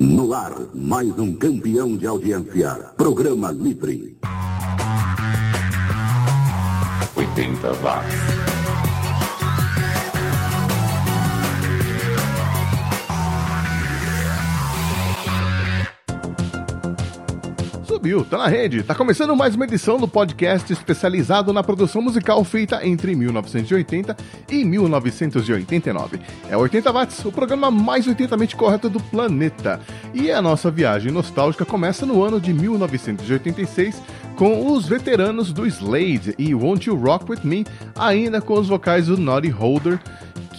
No ar, mais um campeão de audiência. Programa Livre. 80 watts. Subiu, tá na rede. Tá começando mais uma edição do podcast especializado na produção musical feita entre 1980 e 1989. É 80 Watts, o programa mais 80mente correto do planeta. E a nossa viagem nostálgica começa no ano de 1986 com os veteranos do Slade e Won't You Rock With Me, ainda com os vocais do Naughty Holder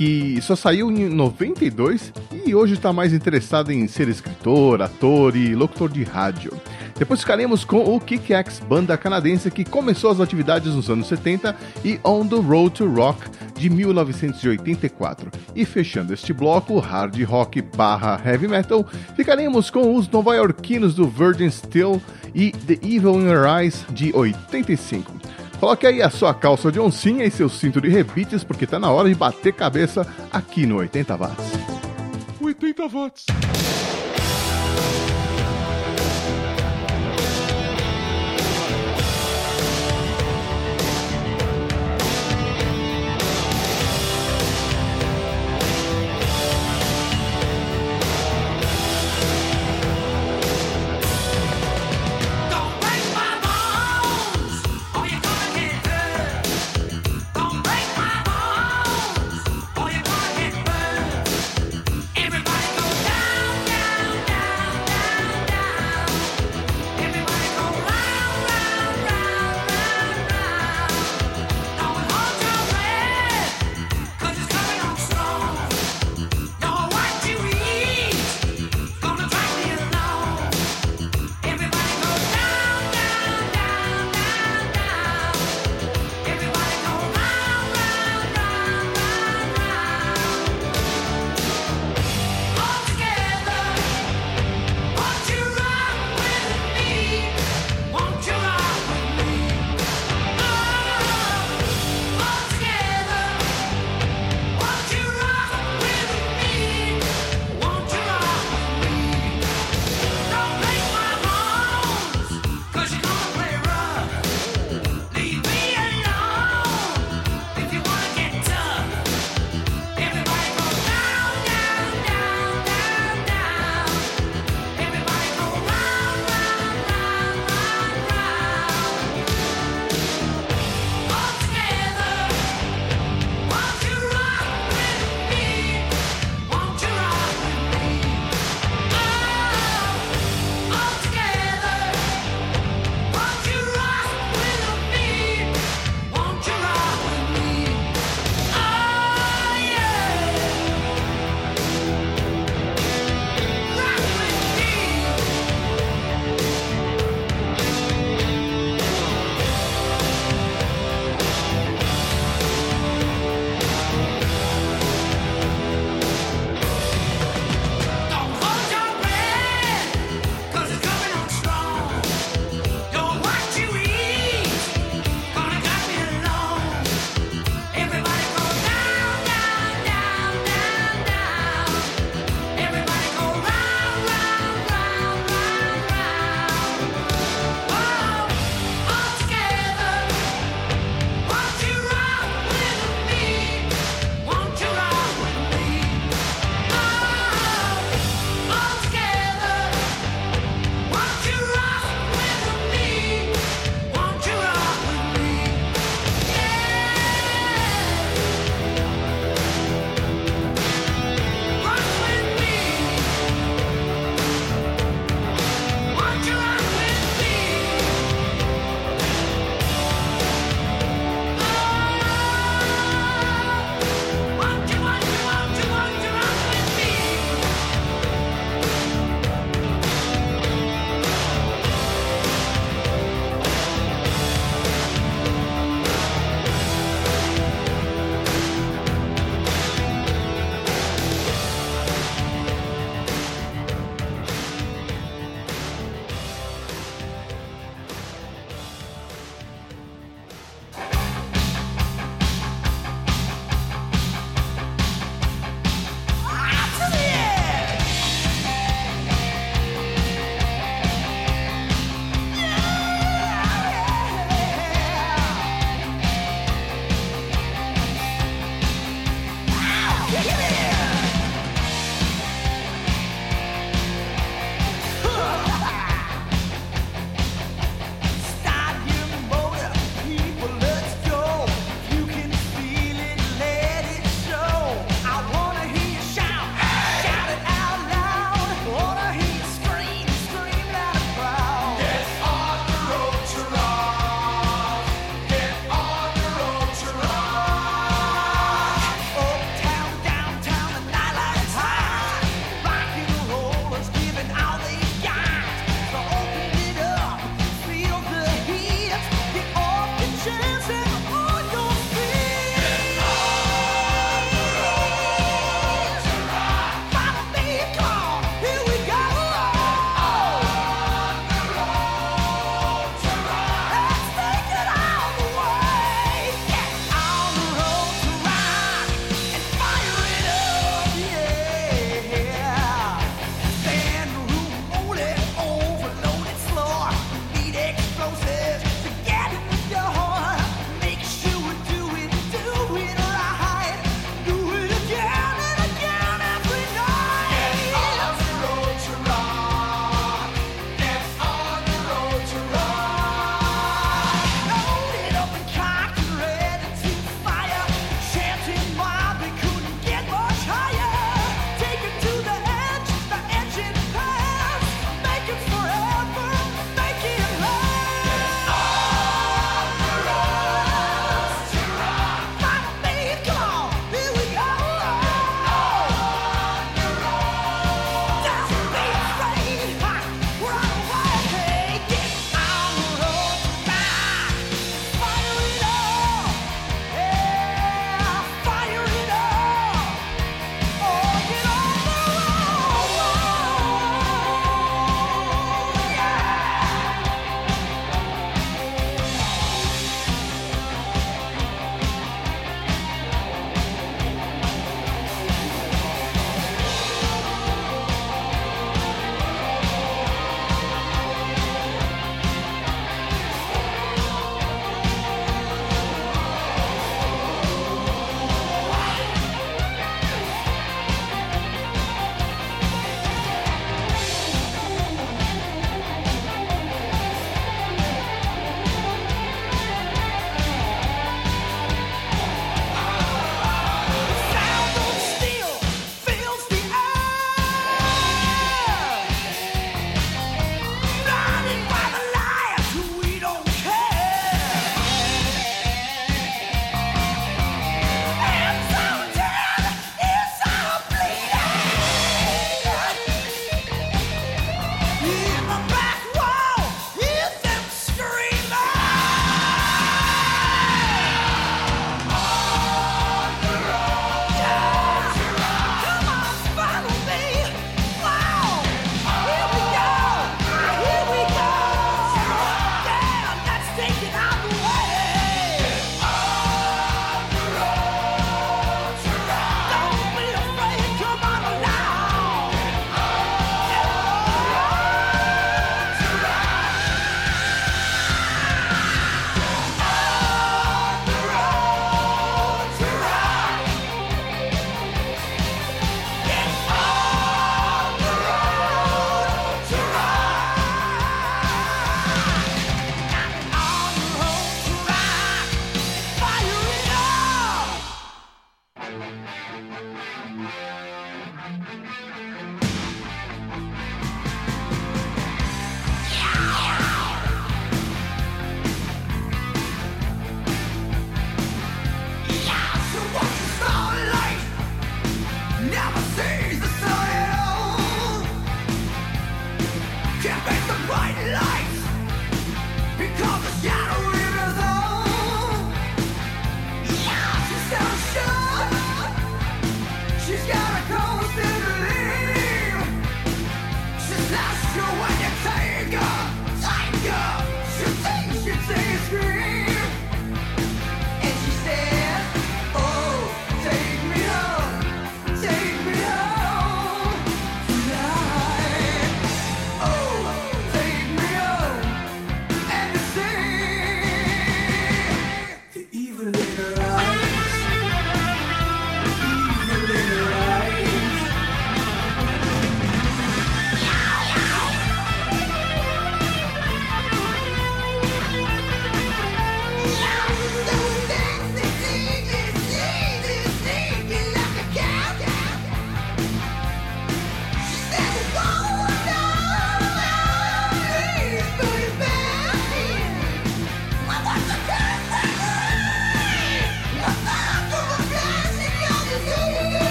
que só saiu em 92 e hoje está mais interessado em ser escritor, ator e locutor de rádio. Depois ficaremos com o Kick-Axe, banda canadense que começou as atividades nos anos 70 e On the Road to Rock de 1984. E fechando este bloco, hard rock barra heavy metal, ficaremos com os nova-iorquinos do Virgin Steel e The Evil in Your Eyes de 85. Coloque aí a sua calça de oncinha e seu cinto de rebites, porque tá na hora de bater cabeça aqui no 80 watts. 80 watts.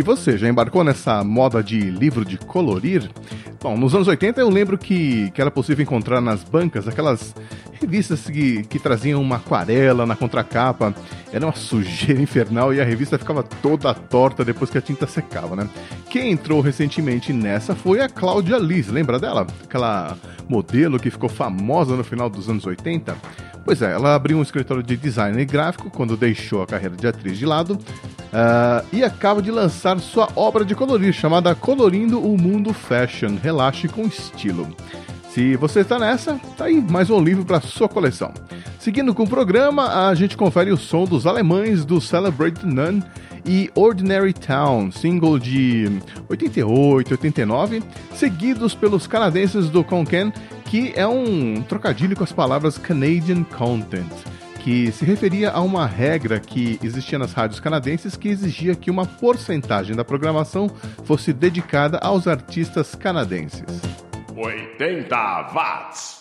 E você, já embarcou nessa moda de livro de colorir? Bom, nos anos 80 eu lembro que, que era possível encontrar nas bancas aquelas revistas que, que traziam uma aquarela na contracapa. Era uma sujeira infernal e a revista ficava toda torta depois que a tinta secava, né? Quem entrou recentemente nessa foi a Cláudia Liz, lembra dela? Aquela modelo que ficou famosa no final dos anos 80? Pois é, ela abriu um escritório de design gráfico quando deixou a carreira de atriz de lado ah, e acaba de lançar sua obra de colorir chamada Colorindo o Mundo Fashion Relaxe com Estilo. Se você está nessa, tá aí mais um livro para sua coleção. Seguindo com o programa, a gente confere o som dos alemães do Celebrate None e Ordinary Town, single de 88, 89, seguidos pelos canadenses do Concan, que é um trocadilho com as palavras Canadian Content. que se referia a uma regra que existia nas rádios canadenses que exigia que uma porcentagem da programação fosse dedicada aos artistas canadenses. 80 watts.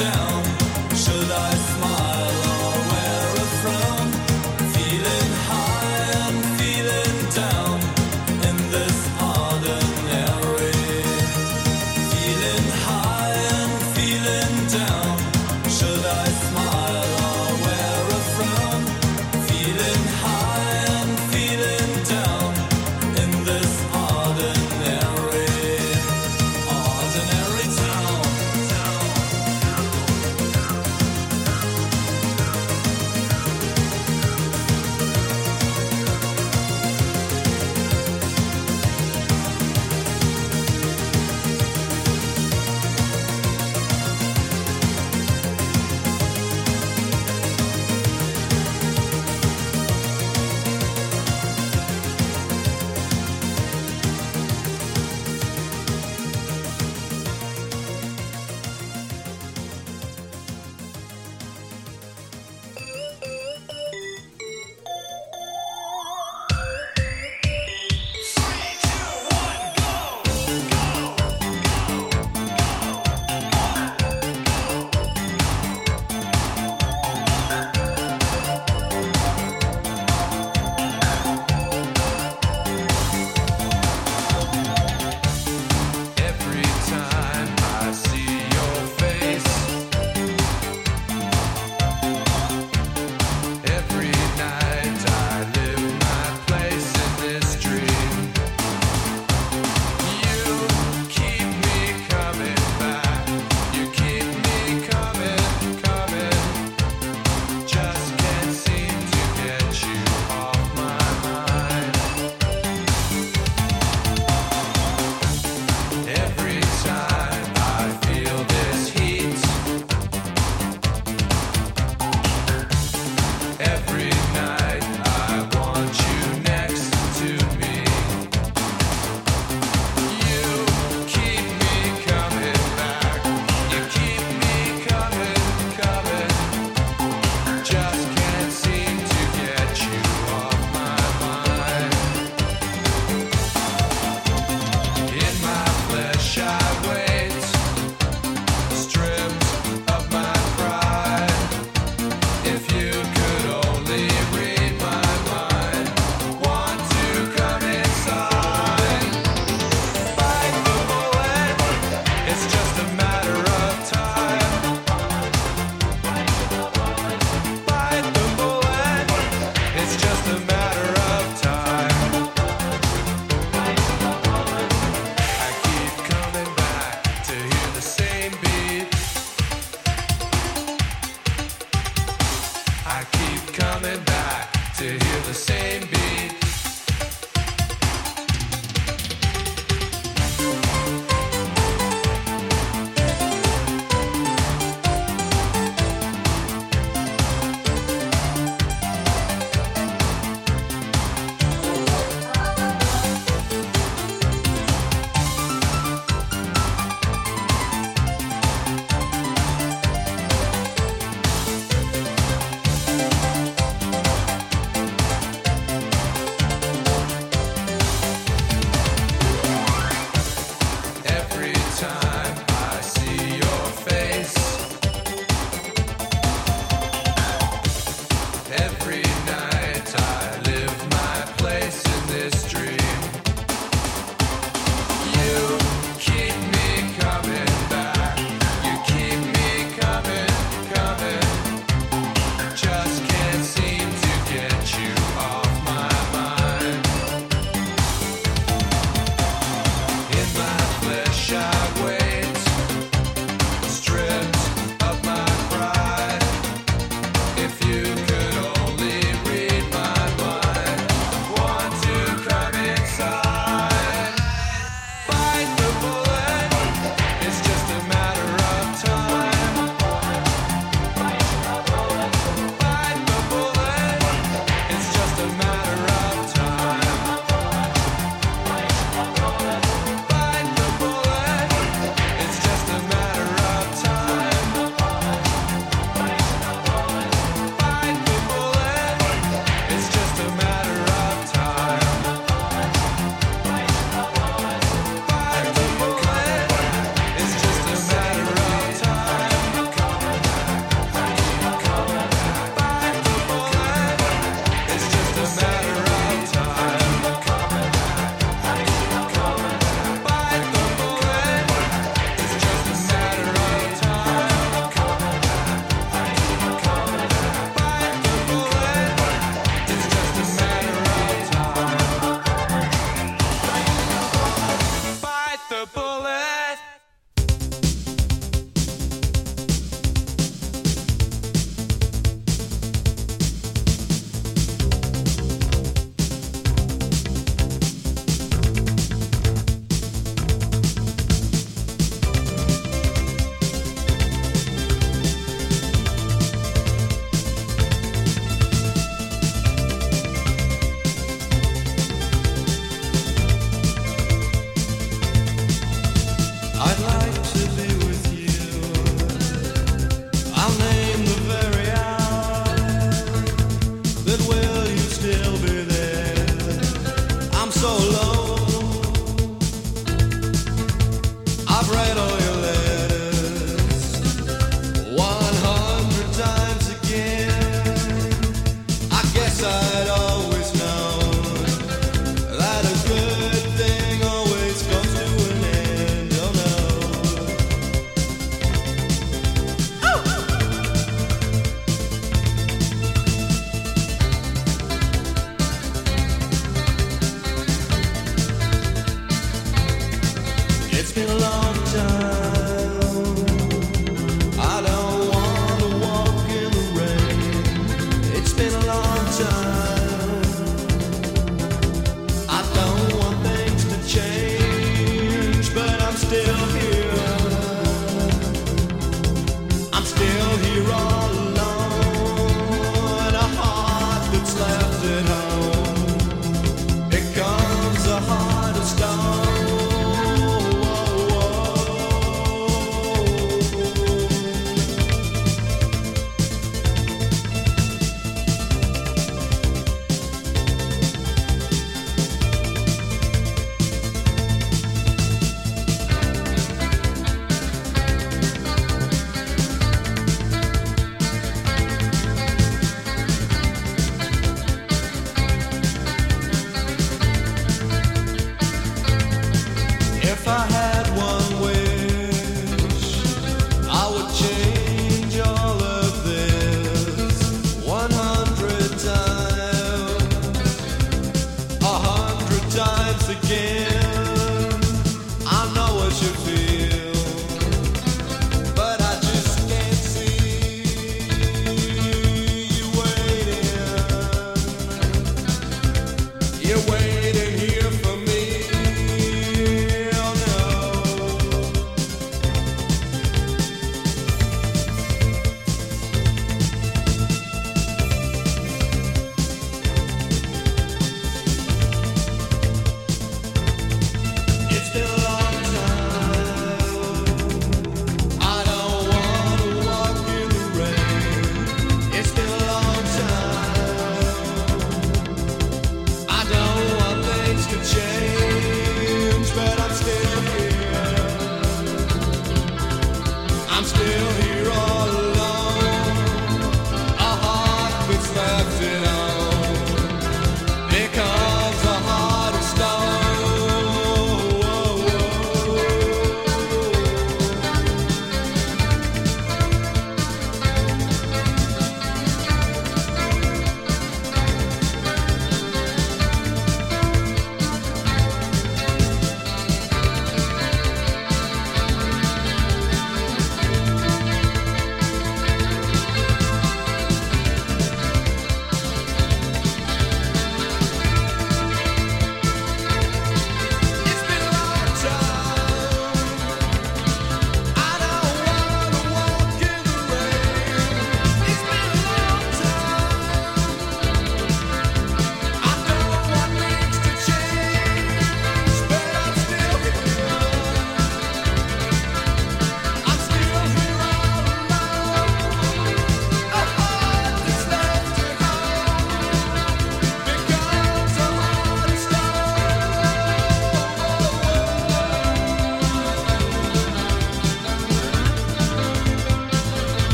down.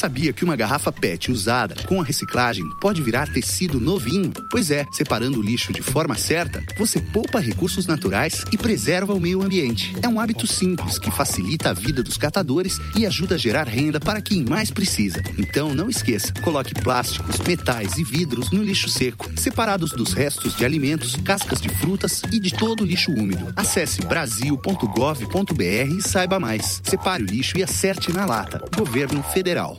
Sabia que uma garrafa PET usada com a reciclagem pode virar tecido novinho? Pois é, separando o lixo de forma certa, você poupa recursos naturais e preserva o meio ambiente. É um hábito simples que facilita a vida dos catadores e ajuda a gerar renda para quem mais precisa. Então não esqueça, coloque plásticos, metais e vidros no lixo seco, separados dos restos de alimentos, cascas de frutas e de todo o lixo úmido. Acesse brasil.gov.br e saiba mais. Separe o lixo e acerte na lata. Governo Federal.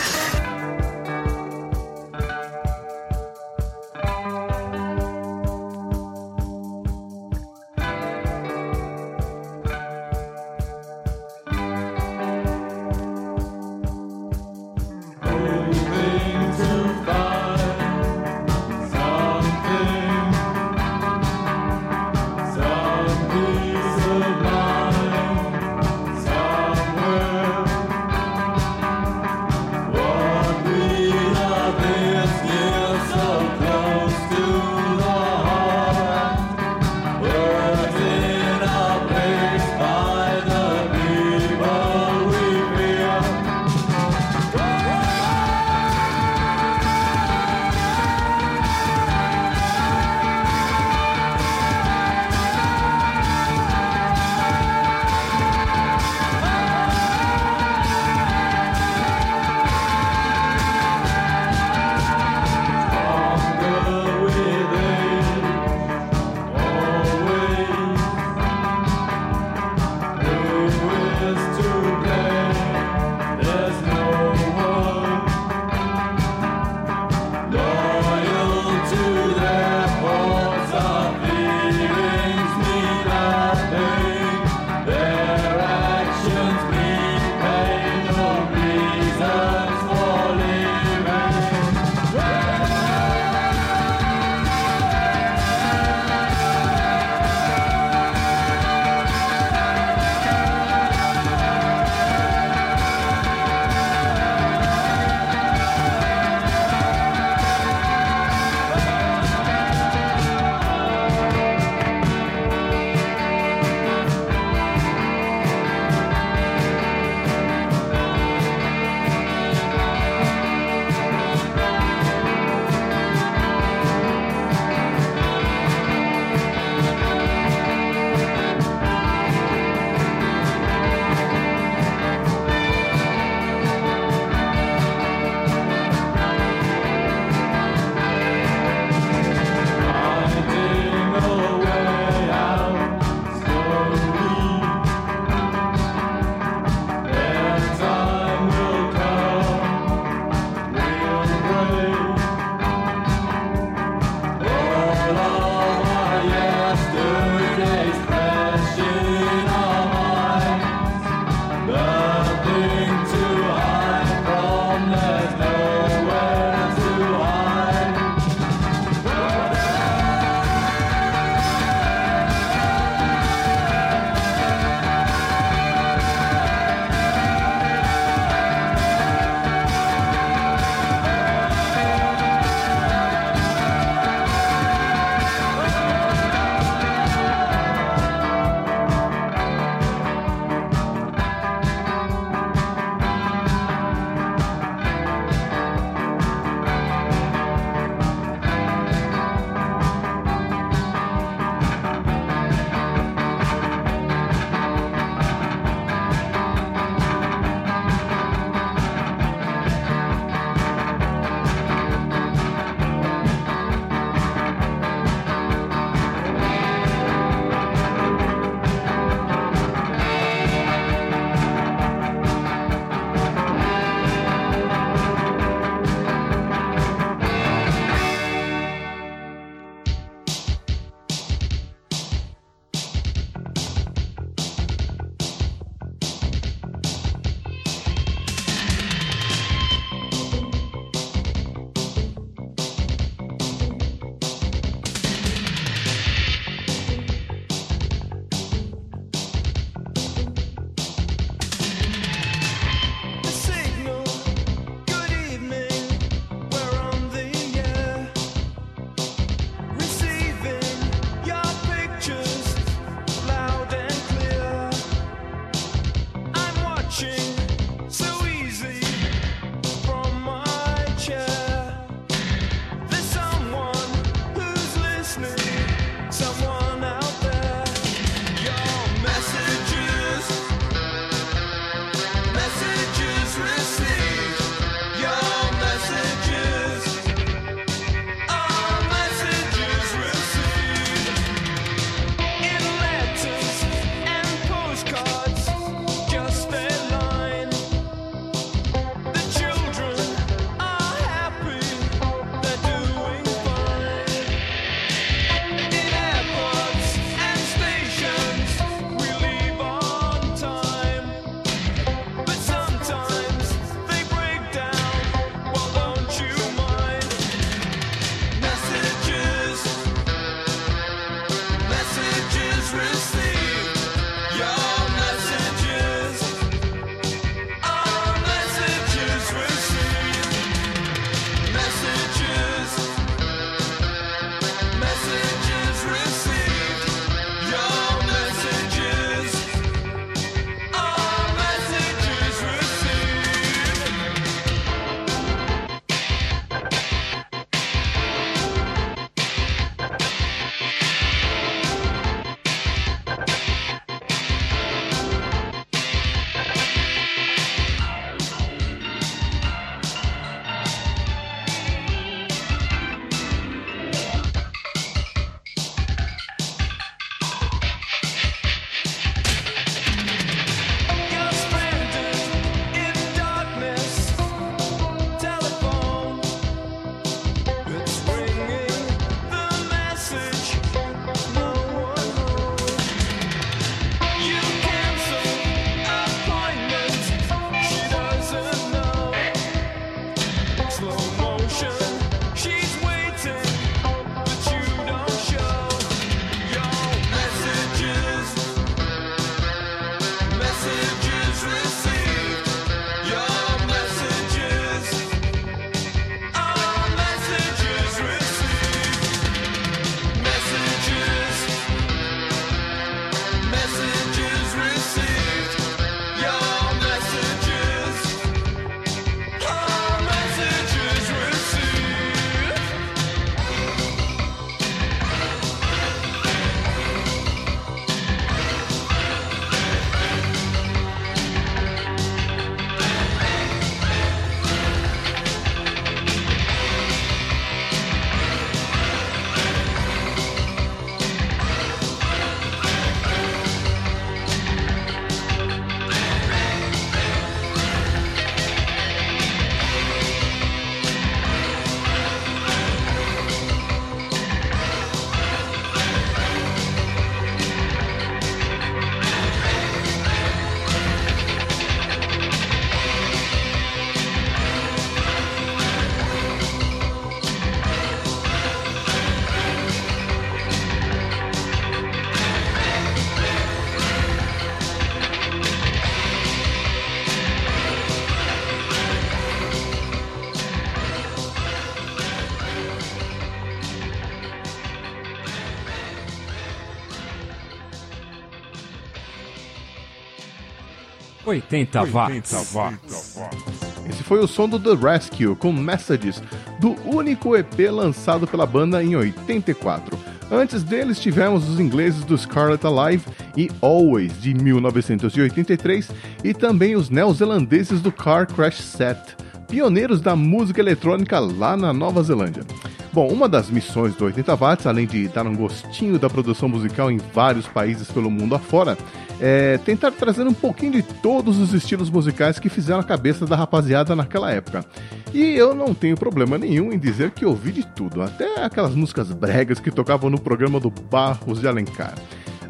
80 watts. Esse foi o som do The Rescue com Messages, do único EP lançado pela banda em 84. Antes deles tivemos os ingleses do Scarlet Alive e Always de 1983 e também os neozelandeses do Car Crash Set, pioneiros da música eletrônica lá na Nova Zelândia. Bom, uma das missões do 80 Watts, além de dar um gostinho da produção musical em vários países pelo mundo afora, é tentar trazer um pouquinho de todos os estilos musicais que fizeram a cabeça da rapaziada naquela época. E eu não tenho problema nenhum em dizer que ouvi de tudo, até aquelas músicas bregas que tocavam no programa do Barros de Alencar.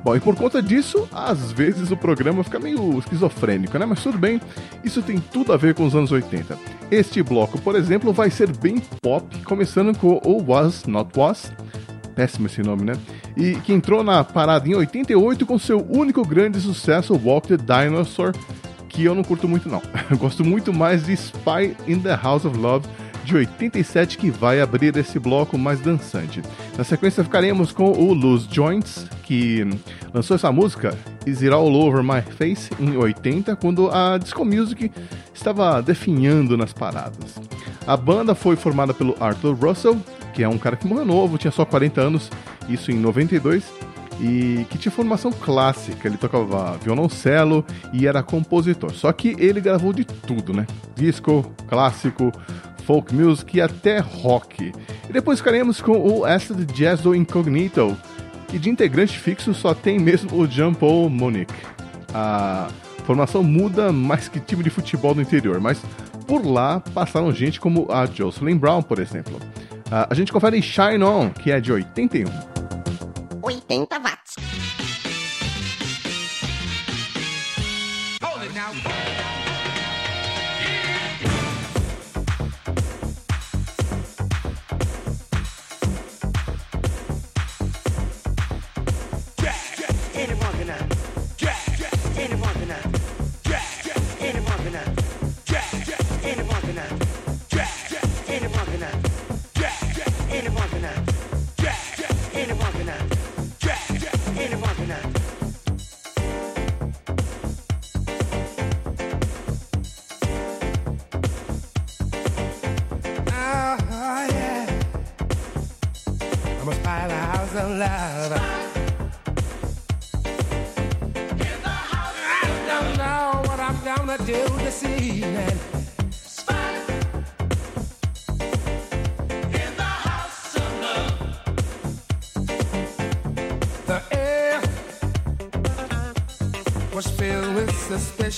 Bom, e por conta disso, às vezes o programa fica meio esquizofrênico, né? Mas tudo bem, isso tem tudo a ver com os anos 80. Este bloco, por exemplo, vai ser bem pop, começando com o Was Not Was, péssimo esse nome, né? E que entrou na parada em 88 com seu único grande sucesso, Walk the Dinosaur, que eu não curto muito não. Eu gosto muito mais de Spy in the House of Love, de 87 que vai abrir esse bloco mais dançante. Na sequência ficaremos com o Loose Joints, que lançou essa música Is It All Over My Face em 80, quando a disco music estava definhando nas paradas. A banda foi formada pelo Arthur Russell, que é um cara que morreu novo, tinha só 40 anos, isso em 92, e que tinha formação clássica. Ele tocava violoncelo e era compositor. Só que ele gravou de tudo, né? Disco, clássico, folk music e até rock. E depois ficaremos com o Acid Jazz do Incognito, que de integrante fixo só tem mesmo o Jean Paul Monique. A formação muda mais que time de futebol do interior, mas por lá passaram gente como a Jocelyn Brown, por exemplo. A gente confere Shine On, que é de 81. 80 watts.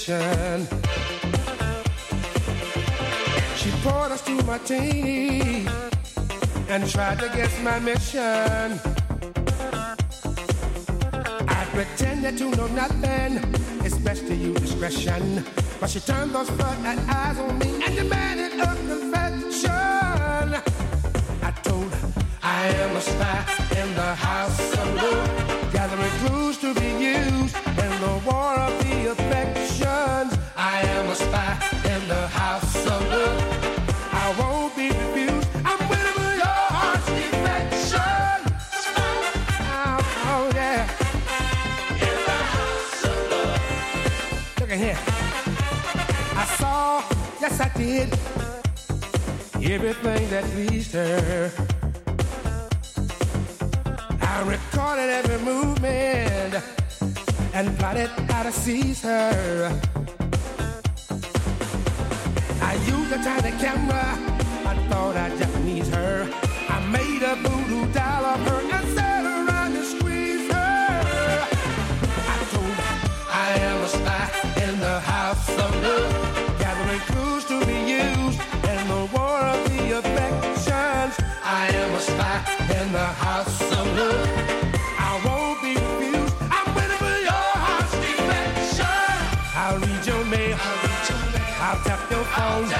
Suspicion. She poured us two martini and tried to guess my mission. I pretended to know nothing. It's best to use discretion. But she turned those floodlight eyes on me and demanded a confession. I told her I am a spy in the house of love, gathering clues did, everything that pleased her. I recorded every movement and plotted how to seize her. I used a tiny camera. I thought I'd Japanese her. I made a voodoo doll of her and sat around and squeezed her. I told her I am a spy in the house of love, phone.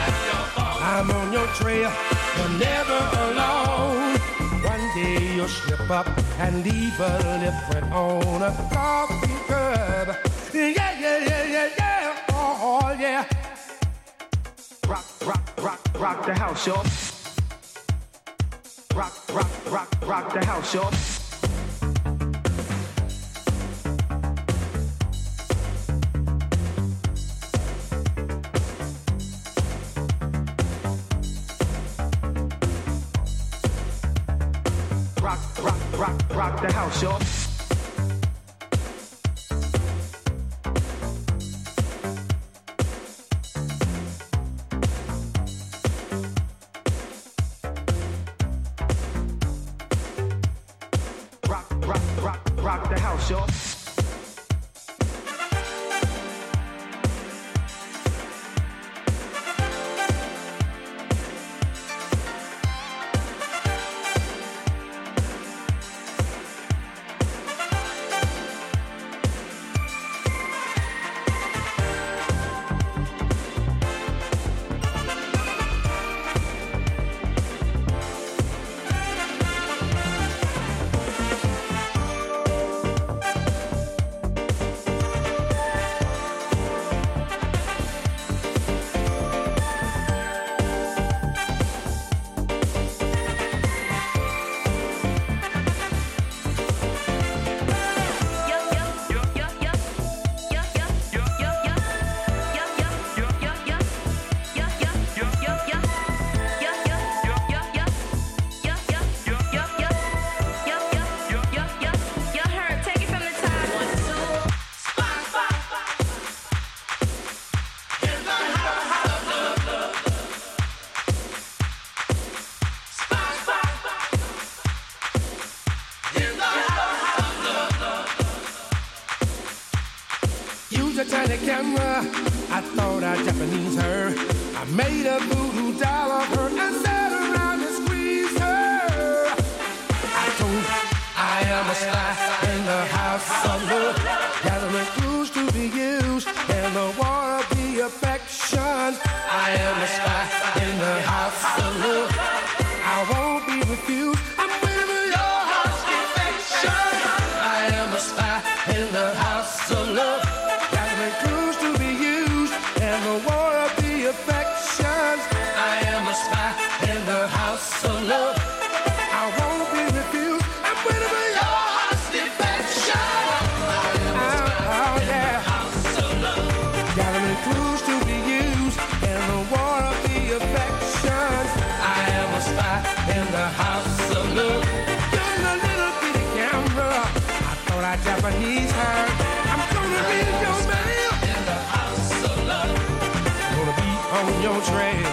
I'm on your trail. You're never alone. One day you'll slip up and leave a lip print on a coffee cup. Yeah, yeah, yeah, yeah, yeah. Oh, yeah. Rock, rock, rock, rock the house, y'all. Rock, rock, rock, rock the house, y'all. Rock the house, y'all. Trail.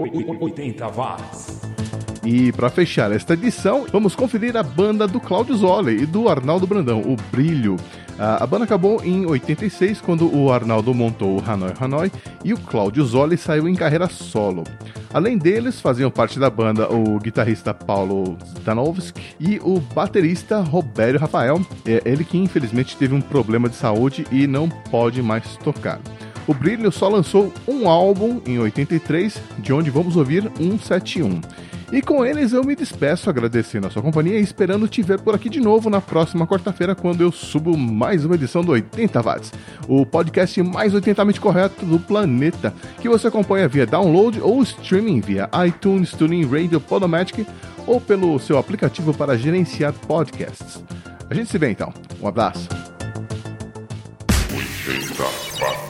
80 watts. E para fechar esta edição, vamos conferir a banda do Cláudio Zoli e do Arnaldo Brandão, o Brilho. A banda acabou em 86, quando o Arnaldo montou o Hanoi Hanoi e o Cláudio Zoli saiu em carreira solo. Além deles, faziam parte da banda o guitarrista Paulo Zdanovski e o baterista Robério Rafael, é ele que infelizmente teve um problema de saúde e não pode mais tocar. O Brilho só lançou um álbum em 83, de onde vamos ouvir 171. E com eles eu me despeço agradecendo a sua companhia e esperando te ver por aqui de novo na próxima quarta-feira, quando eu subo mais uma edição do 80 Watts, o podcast mais 80mente correto do planeta, que você acompanha via download ou streaming via iTunes, TuneIn Radio, Podomatic ou pelo seu aplicativo para gerenciar podcasts. A gente se vê então. Um abraço. 80 watts.